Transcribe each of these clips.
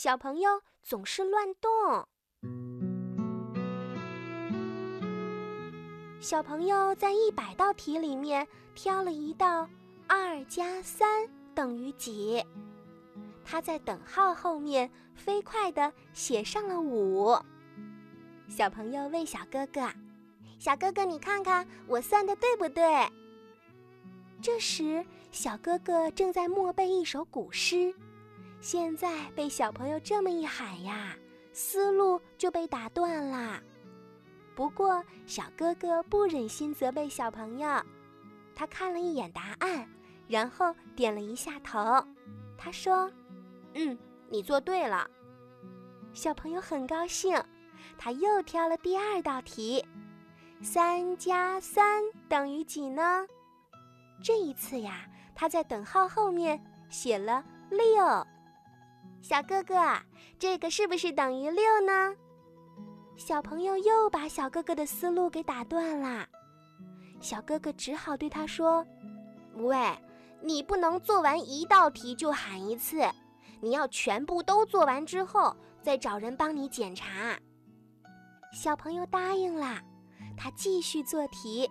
小朋友总是乱动。小朋友在一百道题里面挑了一道二加三等于几，他在等号后面飞快地写上了五。小朋友问小哥哥：“小哥哥，你看看我算的对不对？”这时，小哥哥正在默背一首古诗，现在被小朋友这么一喊呀，思路就被打断了。不过，小哥哥不忍心责备小朋友，他看了一眼答案，然后点了一下头。他说：“嗯，你做对了。”小朋友很高兴，他又挑了第二道题：“三加三等于几呢？”这一次呀，他在等号后面写了六。小哥哥，这个是不是等于六呢？小朋友又把小哥哥的思路给打断了，小哥哥只好对他说：“喂，你不能做完一道题就喊一次，你要全部都做完之后再找人帮你检查。”小朋友答应了，他继续做题，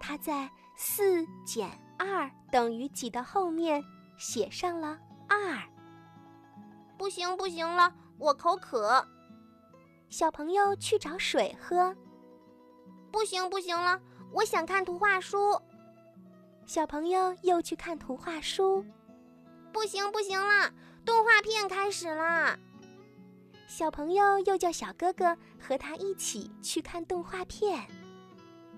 他在“四减二等于几”的后面写上了二。不行不行了，我口渴。小朋友去找水喝。不行不行了，我想看图画书。小朋友又去看图画书。不行不行了，动画片开始啦。小朋友又叫小哥哥和他一起去看动画片，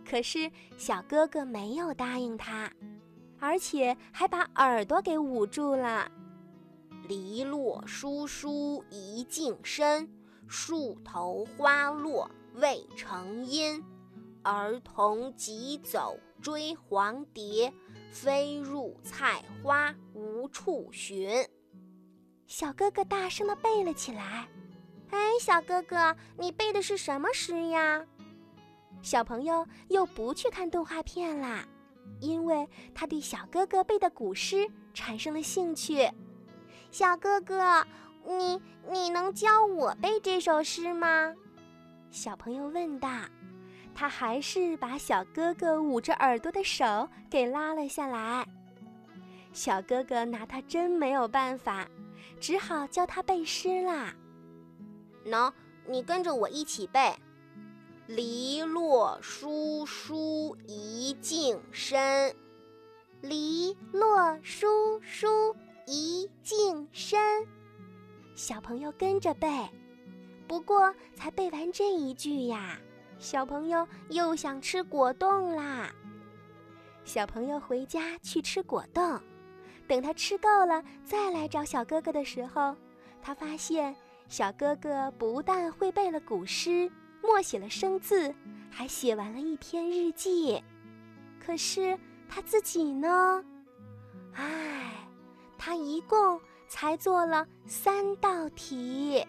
可是小哥哥没有答应他，而且还把耳朵给捂住了。篱落疏疏一径深。树头花落未成阴，儿童急走追黄蝶，飞入菜花无处寻。小哥哥大声地背了起来。哎，小哥哥，你背的是什么诗呀？小朋友又不去看动画片啦，因为他对小哥哥背的古诗产生了兴趣。小哥哥。你你能教我背这首诗吗？小朋友问道。他还是把小哥哥捂着耳朵的手给拉了下来。小哥哥拿他真没有办法，只好教他背诗啦。喏，你跟着我一起背：篱落疏疏一径深，篱落疏疏一径真。小朋友跟着背，不过才背完这一句呀，小朋友又想吃果冻啦。小朋友回家去吃果冻，等他吃够了，再来找小哥哥的时候，他发现小哥哥不但会背了古诗，默写了生字，还写完了一篇日记。可是他自己呢？唉，他一共。才做了三道题。